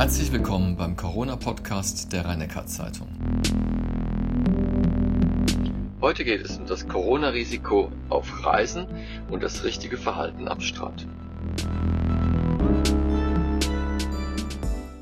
Herzlich willkommen beim Corona-Podcast der rhein zeitung Heute geht es um das Corona-Risiko auf Reisen und das richtige Verhalten am Strand.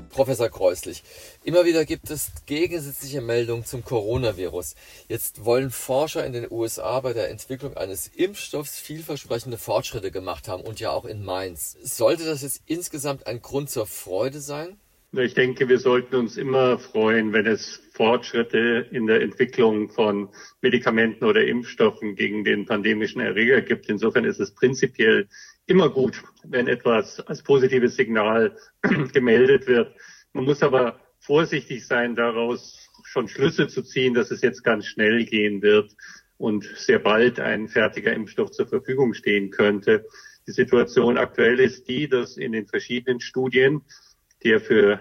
Professor Kreuslich, immer wieder gibt es gegensätzliche Meldungen zum Coronavirus. Jetzt wollen Forscher in den USA bei der Entwicklung eines Impfstoffs vielversprechende Fortschritte gemacht haben und ja auch in Mainz. Sollte das jetzt insgesamt ein Grund zur Freude sein? Ich denke, wir sollten uns immer freuen, wenn es Fortschritte in der Entwicklung von Medikamenten oder Impfstoffen gegen den pandemischen Erreger gibt. Insofern ist es prinzipiell immer gut, wenn etwas als positives Signal gemeldet wird. Man muss aber vorsichtig sein, daraus schon Schlüsse zu ziehen, dass es jetzt ganz schnell gehen wird und sehr bald ein fertiger Impfstoff zur Verfügung stehen könnte. Die Situation aktuell ist die, dass in den verschiedenen Studien, ja für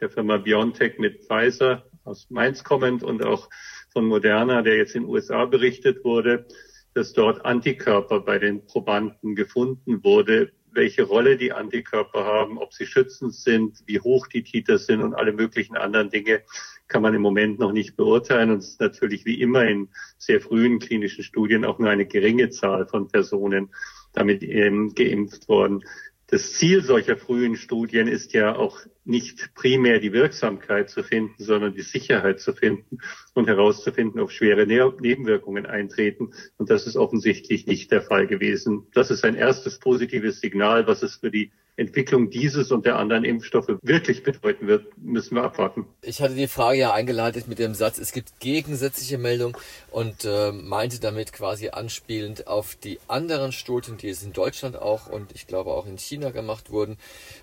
der Firma BioNTech mit Pfizer aus Mainz kommend und auch von Moderna, der jetzt in den USA berichtet wurde, dass dort Antikörper bei den Probanden gefunden wurde, welche Rolle die Antikörper haben, ob sie schützend sind, wie hoch die Titer sind und alle möglichen anderen Dinge kann man im Moment noch nicht beurteilen. Und es ist natürlich wie immer in sehr frühen klinischen Studien auch nur eine geringe Zahl von Personen damit ähm, geimpft worden. Das Ziel solcher frühen Studien ist ja auch nicht primär die Wirksamkeit zu finden, sondern die Sicherheit zu finden und herauszufinden, ob schwere Nebenwirkungen eintreten. Und das ist offensichtlich nicht der Fall gewesen. Das ist ein erstes positives Signal, was es für die Entwicklung dieses und der anderen Impfstoffe wirklich bedeuten wird, müssen wir abwarten. Ich hatte die Frage ja eingeleitet mit dem Satz, es gibt gegensätzliche Meldungen und äh, meinte damit quasi anspielend auf die anderen Studien, die es in Deutschland auch und ich glaube auch in China gemacht wurden,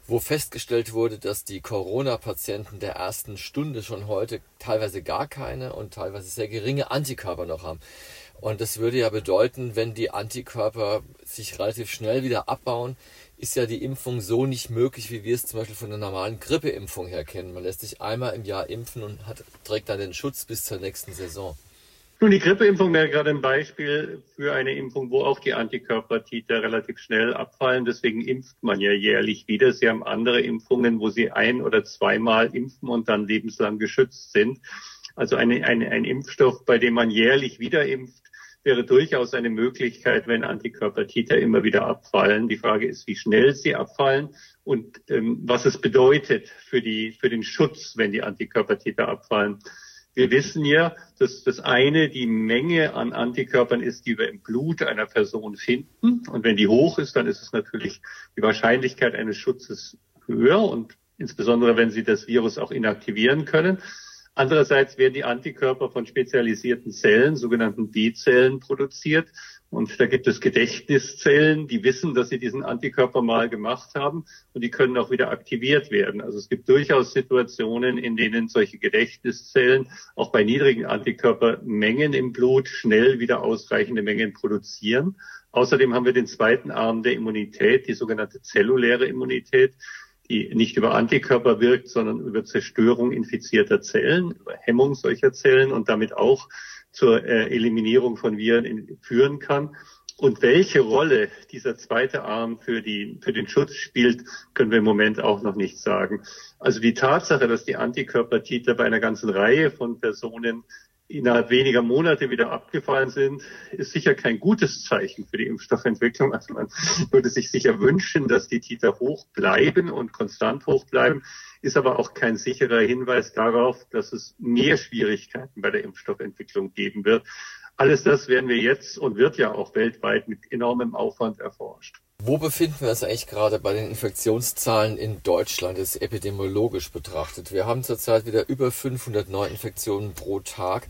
wo festgestellt wurde, dass die Corona-Patienten der ersten Stunde schon heute teilweise gar keine und teilweise sehr geringe Antikörper noch haben. Und das würde ja bedeuten, wenn die Antikörper sich relativ schnell wieder abbauen, ist ja die Impfung so nicht möglich, wie wir es zum Beispiel von der normalen Grippeimpfung her kennen. Man lässt sich einmal im Jahr impfen und hat, trägt dann den Schutz bis zur nächsten Saison. Nun, die Grippeimpfung wäre gerade ein Beispiel für eine Impfung, wo auch die Antikörpertiter relativ schnell abfallen. Deswegen impft man ja jährlich wieder. Sie haben andere Impfungen, wo sie ein- oder zweimal impfen und dann lebenslang geschützt sind. Also eine, eine, ein Impfstoff, bei dem man jährlich wieder impft, wäre durchaus eine Möglichkeit, wenn Antikörpertiter immer wieder abfallen. Die Frage ist, wie schnell sie abfallen und ähm, was es bedeutet für, die, für den Schutz, wenn die Antikörpertiter abfallen. Wir wissen ja, dass das eine die Menge an Antikörpern ist, die wir im Blut einer Person finden. Und wenn die hoch ist, dann ist es natürlich die Wahrscheinlichkeit eines Schutzes höher und insbesondere wenn sie das Virus auch inaktivieren können. Andererseits werden die Antikörper von spezialisierten Zellen, sogenannten B-Zellen, produziert. Und da gibt es Gedächtniszellen, die wissen, dass sie diesen Antikörper mal gemacht haben und die können auch wieder aktiviert werden. Also es gibt durchaus Situationen, in denen solche Gedächtniszellen auch bei niedrigen Antikörpermengen im Blut schnell wieder ausreichende Mengen produzieren. Außerdem haben wir den zweiten Arm der Immunität, die sogenannte zelluläre Immunität die nicht über Antikörper wirkt, sondern über Zerstörung infizierter Zellen, über Hemmung solcher Zellen und damit auch zur äh, Eliminierung von Viren führen kann. Und welche Rolle dieser zweite Arm für, die, für den Schutz spielt, können wir im Moment auch noch nicht sagen. Also die Tatsache, dass die Antikörpertiter bei einer ganzen Reihe von Personen innerhalb weniger Monate wieder abgefallen sind, ist sicher kein gutes Zeichen für die Impfstoffentwicklung. Also man würde sich sicher wünschen, dass die Titer hoch bleiben und konstant hoch bleiben, ist aber auch kein sicherer Hinweis darauf, dass es mehr Schwierigkeiten bei der Impfstoffentwicklung geben wird. Alles das werden wir jetzt und wird ja auch weltweit mit enormem Aufwand erforscht. Wo befinden wir uns eigentlich gerade bei den Infektionszahlen in Deutschland, ist epidemiologisch betrachtet? Wir haben zurzeit wieder über 500 Neuinfektionen pro Tag.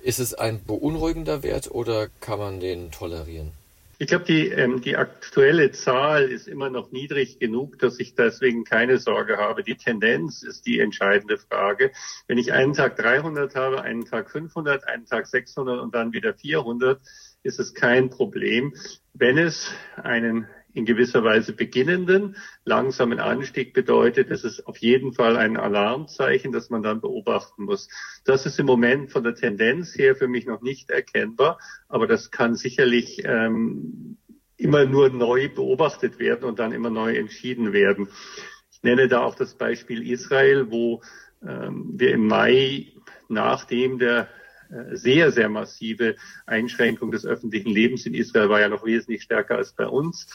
Ist es ein beunruhigender Wert oder kann man den tolerieren? Ich glaube, die, ähm, die aktuelle Zahl ist immer noch niedrig genug, dass ich deswegen keine Sorge habe. Die Tendenz ist die entscheidende Frage. Wenn ich einen Tag 300 habe, einen Tag 500, einen Tag 600 und dann wieder 400, ist es kein Problem. Wenn es einen in gewisser Weise beginnenden, langsamen Anstieg bedeutet, es ist auf jeden Fall ein Alarmzeichen, das man dann beobachten muss. Das ist im Moment von der Tendenz her für mich noch nicht erkennbar, aber das kann sicherlich ähm, immer nur neu beobachtet werden und dann immer neu entschieden werden. Ich nenne da auch das Beispiel Israel, wo ähm, wir im Mai, nachdem der äh, sehr, sehr massive Einschränkung des öffentlichen Lebens in Israel war ja noch wesentlich stärker als bei uns,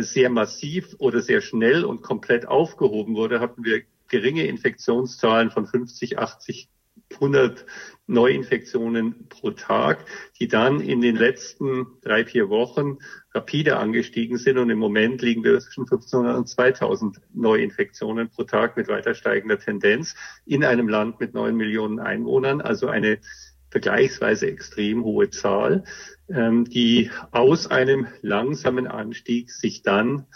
sehr massiv oder sehr schnell und komplett aufgehoben wurde, hatten wir geringe Infektionszahlen von 50, 80 100 Neuinfektionen pro Tag, die dann in den letzten drei, vier Wochen rapide angestiegen sind. Und im Moment liegen wir zwischen 1500 und 2000 Neuinfektionen pro Tag mit weiter steigender Tendenz in einem Land mit neun Millionen Einwohnern. Also eine vergleichsweise extrem hohe Zahl, ähm, die aus einem langsamen Anstieg sich dann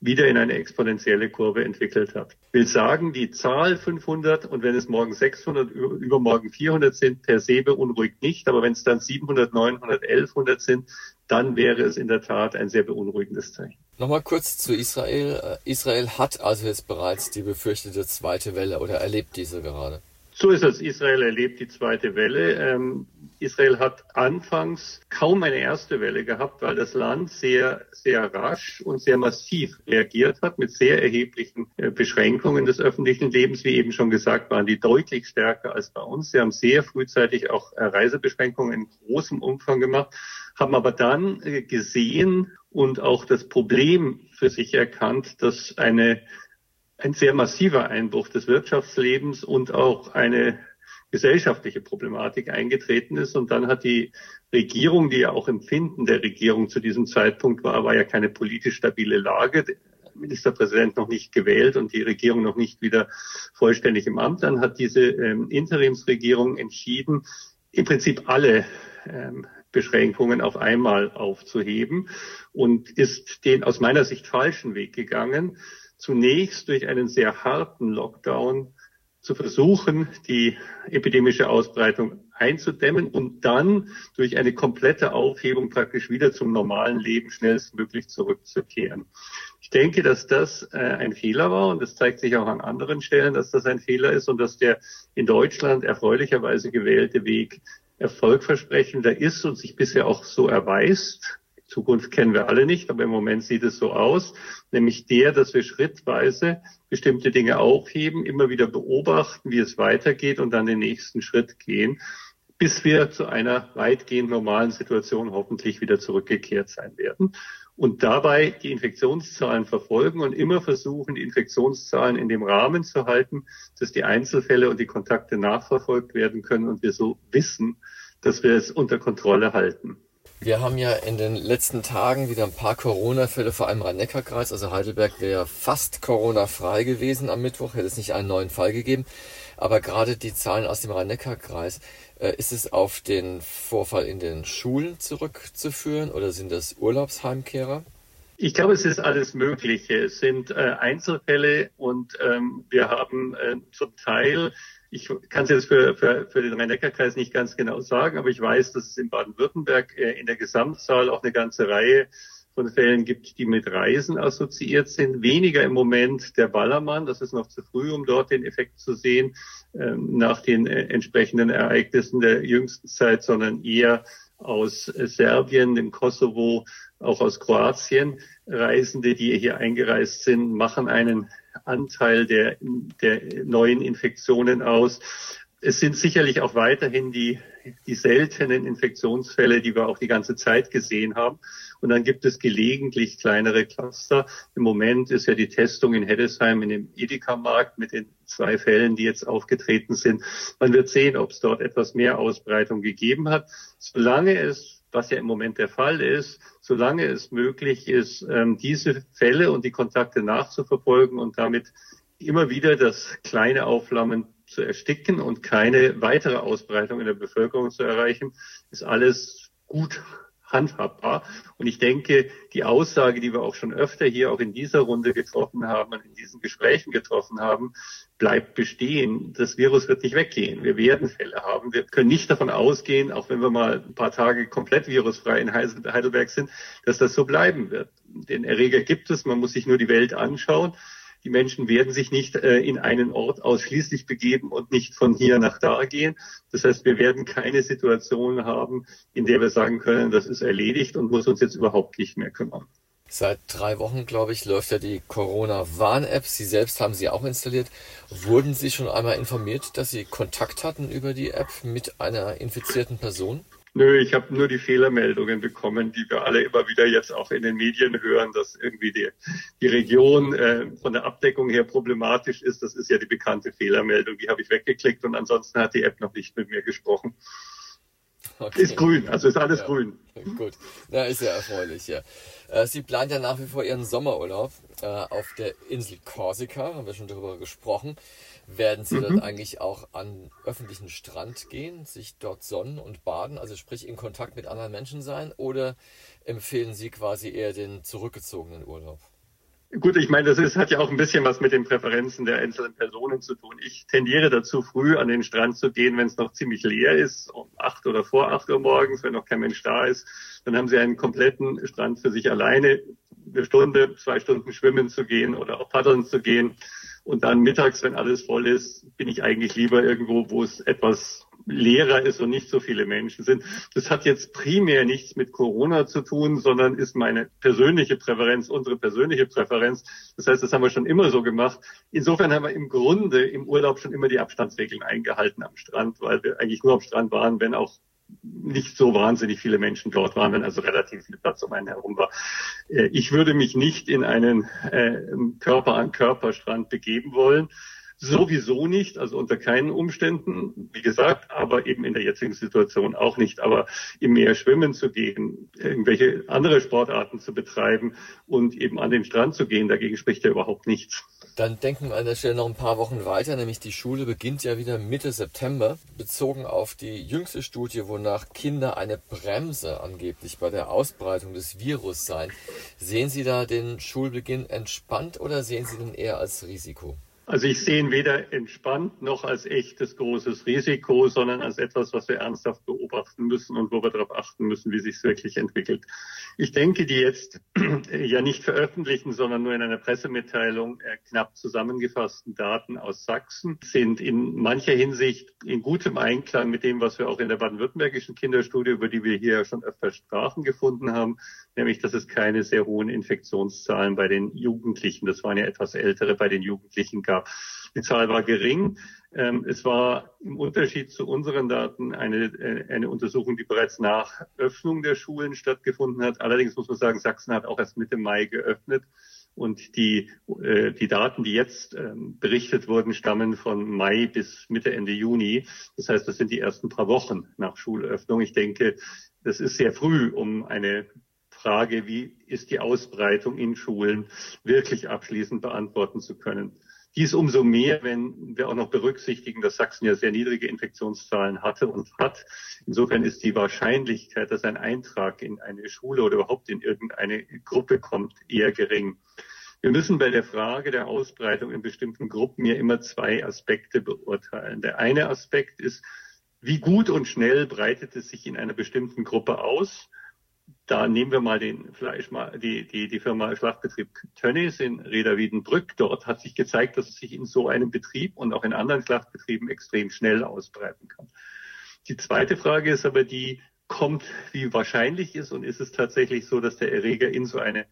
wieder in eine exponentielle Kurve entwickelt hat. Ich will sagen, die Zahl 500 und wenn es morgen 600, übermorgen 400 sind, per se beunruhigt nicht. Aber wenn es dann 700, 900, 1100 sind, dann wäre es in der Tat ein sehr beunruhigendes Zeichen. Nochmal kurz zu Israel. Äh, Israel hat also jetzt bereits die befürchtete zweite Welle oder erlebt diese gerade? So ist es. Israel erlebt die zweite Welle. Ähm, Israel hat anfangs kaum eine erste Welle gehabt, weil das Land sehr, sehr rasch und sehr massiv reagiert hat mit sehr erheblichen äh, Beschränkungen des öffentlichen Lebens. Wie eben schon gesagt, waren die deutlich stärker als bei uns. Sie haben sehr frühzeitig auch äh, Reisebeschränkungen in großem Umfang gemacht, haben aber dann äh, gesehen und auch das Problem für sich erkannt, dass eine ein sehr massiver Einbruch des Wirtschaftslebens und auch eine gesellschaftliche Problematik eingetreten ist. Und dann hat die Regierung, die ja auch Empfinden der Regierung zu diesem Zeitpunkt war, war ja keine politisch stabile Lage. Ministerpräsident noch nicht gewählt und die Regierung noch nicht wieder vollständig im Amt. Dann hat diese ähm, Interimsregierung entschieden, im Prinzip alle ähm, Beschränkungen auf einmal aufzuheben und ist den aus meiner Sicht falschen Weg gegangen zunächst durch einen sehr harten Lockdown zu versuchen, die epidemische Ausbreitung einzudämmen und dann durch eine komplette Aufhebung praktisch wieder zum normalen Leben schnellstmöglich zurückzukehren. Ich denke, dass das äh, ein Fehler war und es zeigt sich auch an anderen Stellen, dass das ein Fehler ist und dass der in Deutschland erfreulicherweise gewählte Weg erfolgversprechender ist und sich bisher auch so erweist. Zukunft kennen wir alle nicht, aber im Moment sieht es so aus, nämlich der, dass wir schrittweise bestimmte Dinge aufheben, immer wieder beobachten, wie es weitergeht und dann den nächsten Schritt gehen, bis wir zu einer weitgehend normalen Situation hoffentlich wieder zurückgekehrt sein werden. Und dabei die Infektionszahlen verfolgen und immer versuchen, die Infektionszahlen in dem Rahmen zu halten, dass die Einzelfälle und die Kontakte nachverfolgt werden können und wir so wissen, dass wir es unter Kontrolle halten. Wir haben ja in den letzten Tagen wieder ein paar Corona-Fälle, vor allem Rhein-Neckar-Kreis. Also Heidelberg wäre fast Corona-frei gewesen am Mittwoch, hätte es nicht einen neuen Fall gegeben. Aber gerade die Zahlen aus dem Rhein-Neckar-Kreis, äh, ist es auf den Vorfall in den Schulen zurückzuführen oder sind das Urlaubsheimkehrer? Ich glaube, es ist alles Mögliche. Es sind äh, Einzelfälle und ähm, wir haben äh, zum Teil ich kann es jetzt für, für, für den Rhein-Neckar-Kreis nicht ganz genau sagen, aber ich weiß, dass es in Baden-Württemberg äh, in der Gesamtzahl auch eine ganze Reihe von Fällen gibt, die mit Reisen assoziiert sind. Weniger im Moment der Ballermann, das ist noch zu früh, um dort den Effekt zu sehen, ähm, nach den äh, entsprechenden Ereignissen der jüngsten Zeit, sondern eher aus äh, Serbien, dem Kosovo, auch aus Kroatien. Reisende, die hier eingereist sind, machen einen Anteil der, der neuen Infektionen aus. Es sind sicherlich auch weiterhin die, die seltenen Infektionsfälle, die wir auch die ganze Zeit gesehen haben. Und dann gibt es gelegentlich kleinere Cluster. Im Moment ist ja die Testung in Heddesheim in dem Edeka-Markt mit den zwei Fällen, die jetzt aufgetreten sind. Man wird sehen, ob es dort etwas mehr Ausbreitung gegeben hat. Solange es was ja im Moment der Fall ist, solange es möglich ist, ähm, diese Fälle und die Kontakte nachzuverfolgen und damit immer wieder das kleine Aufflammen zu ersticken und keine weitere Ausbreitung in der Bevölkerung zu erreichen, ist alles gut handhabbar. Und ich denke, die Aussage, die wir auch schon öfter hier auch in dieser Runde getroffen haben und in diesen Gesprächen getroffen haben, bleibt bestehen. Das Virus wird nicht weggehen. Wir werden Fälle haben. Wir können nicht davon ausgehen, auch wenn wir mal ein paar Tage komplett virusfrei in Heidelberg sind, dass das so bleiben wird. Den Erreger gibt es. Man muss sich nur die Welt anschauen. Die Menschen werden sich nicht äh, in einen Ort ausschließlich begeben und nicht von hier nach da gehen. Das heißt, wir werden keine Situation haben, in der wir sagen können, das ist erledigt und muss uns jetzt überhaupt nicht mehr kümmern. Seit drei Wochen, glaube ich, läuft ja die Corona-Warn-App. Sie selbst haben sie auch installiert. Wurden Sie schon einmal informiert, dass Sie Kontakt hatten über die App mit einer infizierten Person? Nö, ich habe nur die Fehlermeldungen bekommen, die wir alle immer wieder jetzt auch in den Medien hören, dass irgendwie die, die Region äh, von der Abdeckung her problematisch ist. Das ist ja die bekannte Fehlermeldung. Die habe ich weggeklickt und ansonsten hat die App noch nicht mit mir gesprochen. Okay. Ist grün, also ist alles ja. grün. Gut, na ist ja erfreulich, ja. Äh, Sie planen ja nach wie vor Ihren Sommerurlaub äh, auf der Insel Korsika, haben wir schon darüber gesprochen. Werden Sie mhm. dort eigentlich auch an öffentlichen Strand gehen, sich dort sonnen und baden, also sprich in Kontakt mit anderen Menschen sein, oder empfehlen Sie quasi eher den zurückgezogenen Urlaub? Gut, ich meine, das ist, hat ja auch ein bisschen was mit den Präferenzen der einzelnen Personen zu tun. Ich tendiere dazu, früh an den Strand zu gehen, wenn es noch ziemlich leer ist, um acht oder vor acht Uhr morgens, wenn noch kein Mensch da ist. Dann haben Sie einen kompletten Strand für sich alleine, eine Stunde, zwei Stunden schwimmen zu gehen oder auch paddeln zu gehen. Und dann mittags, wenn alles voll ist, bin ich eigentlich lieber irgendwo, wo es etwas leerer ist und nicht so viele Menschen sind. Das hat jetzt primär nichts mit Corona zu tun, sondern ist meine persönliche Präferenz, unsere persönliche Präferenz. Das heißt, das haben wir schon immer so gemacht. Insofern haben wir im Grunde im Urlaub schon immer die Abstandsregeln eingehalten am Strand, weil wir eigentlich nur am Strand waren, wenn auch nicht so wahnsinnig viele Menschen dort waren, wenn also relativ viel Platz um einen herum war. Äh, ich würde mich nicht in einen äh, Körper-an-Körper-Strand begeben wollen. Sowieso nicht, also unter keinen Umständen, wie gesagt, aber eben in der jetzigen Situation auch nicht. Aber im Meer schwimmen zu gehen, irgendwelche andere Sportarten zu betreiben und eben an den Strand zu gehen, dagegen spricht ja überhaupt nichts. Dann denken wir an der Stelle noch ein paar Wochen weiter, nämlich die Schule beginnt ja wieder Mitte September, bezogen auf die jüngste Studie, wonach Kinder eine Bremse angeblich bei der Ausbreitung des Virus seien. Sehen Sie da den Schulbeginn entspannt oder sehen Sie den eher als Risiko? Also ich sehe ihn weder entspannt noch als echtes großes Risiko, sondern als etwas, was wir ernsthaft beobachten müssen und wo wir darauf achten müssen, wie sich es wirklich entwickelt. Ich denke, die jetzt ja nicht veröffentlichten, sondern nur in einer Pressemitteilung äh, knapp zusammengefassten Daten aus Sachsen sind in mancher Hinsicht in gutem Einklang mit dem, was wir auch in der baden-württembergischen Kinderstudie, über die wir hier schon öfter sprachen, gefunden haben, nämlich dass es keine sehr hohen Infektionszahlen bei den Jugendlichen, das waren ja etwas ältere, bei den Jugendlichen gab. Die Zahl war gering. Ähm, es war im Unterschied zu unseren Daten eine, äh, eine Untersuchung, die bereits nach Öffnung der Schulen stattgefunden hat. Allerdings muss man sagen, Sachsen hat auch erst Mitte Mai geöffnet. Und die, äh, die Daten, die jetzt ähm, berichtet wurden, stammen von Mai bis Mitte, Ende Juni. Das heißt, das sind die ersten paar Wochen nach Schulöffnung. Ich denke, das ist sehr früh, um eine Frage, wie ist die Ausbreitung in Schulen, wirklich abschließend beantworten zu können. Dies umso mehr, wenn wir auch noch berücksichtigen, dass Sachsen ja sehr niedrige Infektionszahlen hatte und hat. Insofern ist die Wahrscheinlichkeit, dass ein Eintrag in eine Schule oder überhaupt in irgendeine Gruppe kommt, eher gering. Wir müssen bei der Frage der Ausbreitung in bestimmten Gruppen ja immer zwei Aspekte beurteilen. Der eine Aspekt ist, wie gut und schnell breitet es sich in einer bestimmten Gruppe aus? Da nehmen wir mal den Fleisch, die, die, die Firma Schlachtbetrieb Tönnies in Reda-Wiedenbrück. Dort hat sich gezeigt, dass es sich in so einem Betrieb und auch in anderen Schlachtbetrieben extrem schnell ausbreiten kann. Die zweite Frage ist aber die, kommt, wie wahrscheinlich ist und ist es tatsächlich so, dass der Erreger in so eine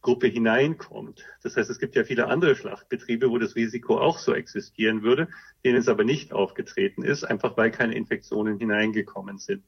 Gruppe hineinkommt. Das heißt, es gibt ja viele andere Schlachtbetriebe, wo das Risiko auch so existieren würde, denen es aber nicht aufgetreten ist, einfach weil keine Infektionen hineingekommen sind.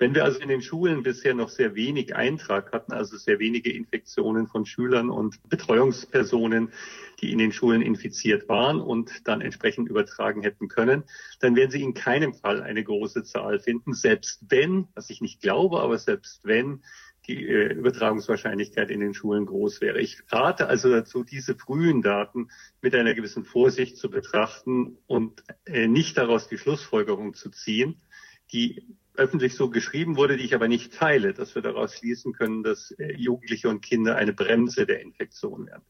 Wenn wir also in den Schulen bisher noch sehr wenig Eintrag hatten, also sehr wenige Infektionen von Schülern und Betreuungspersonen, die in den Schulen infiziert waren und dann entsprechend übertragen hätten können, dann werden Sie in keinem Fall eine große Zahl finden, selbst wenn, was ich nicht glaube, aber selbst wenn die äh, Übertragungswahrscheinlichkeit in den Schulen groß wäre. Ich rate also dazu, diese frühen Daten mit einer gewissen Vorsicht zu betrachten und äh, nicht daraus die Schlussfolgerung zu ziehen, die öffentlich so geschrieben wurde, die ich aber nicht teile, dass wir daraus schließen können, dass äh, Jugendliche und Kinder eine Bremse der Infektion werden.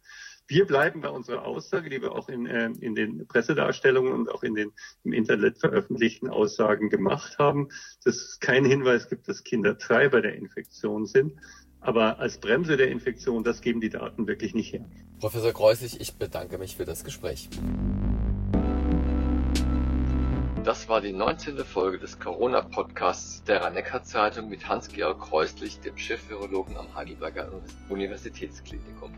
Wir bleiben bei unserer Aussage, die wir auch in, äh, in den Pressedarstellungen und auch in den im Internet veröffentlichten Aussagen gemacht haben, dass es keinen Hinweis gibt, dass Kinder Treiber der Infektion sind. Aber als Bremse der Infektion, das geben die Daten wirklich nicht her. Professor Kreusig, ich bedanke mich für das Gespräch. Das war die 19. Folge des Corona-Podcasts der Rhein-Neckar-Zeitung mit Hans-Georg Kreuslich, dem Chefvirologen am Heidelberger Universitätsklinikum.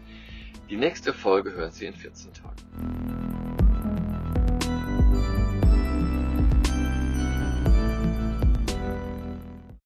Die nächste Folge hören Sie in 14 Tagen.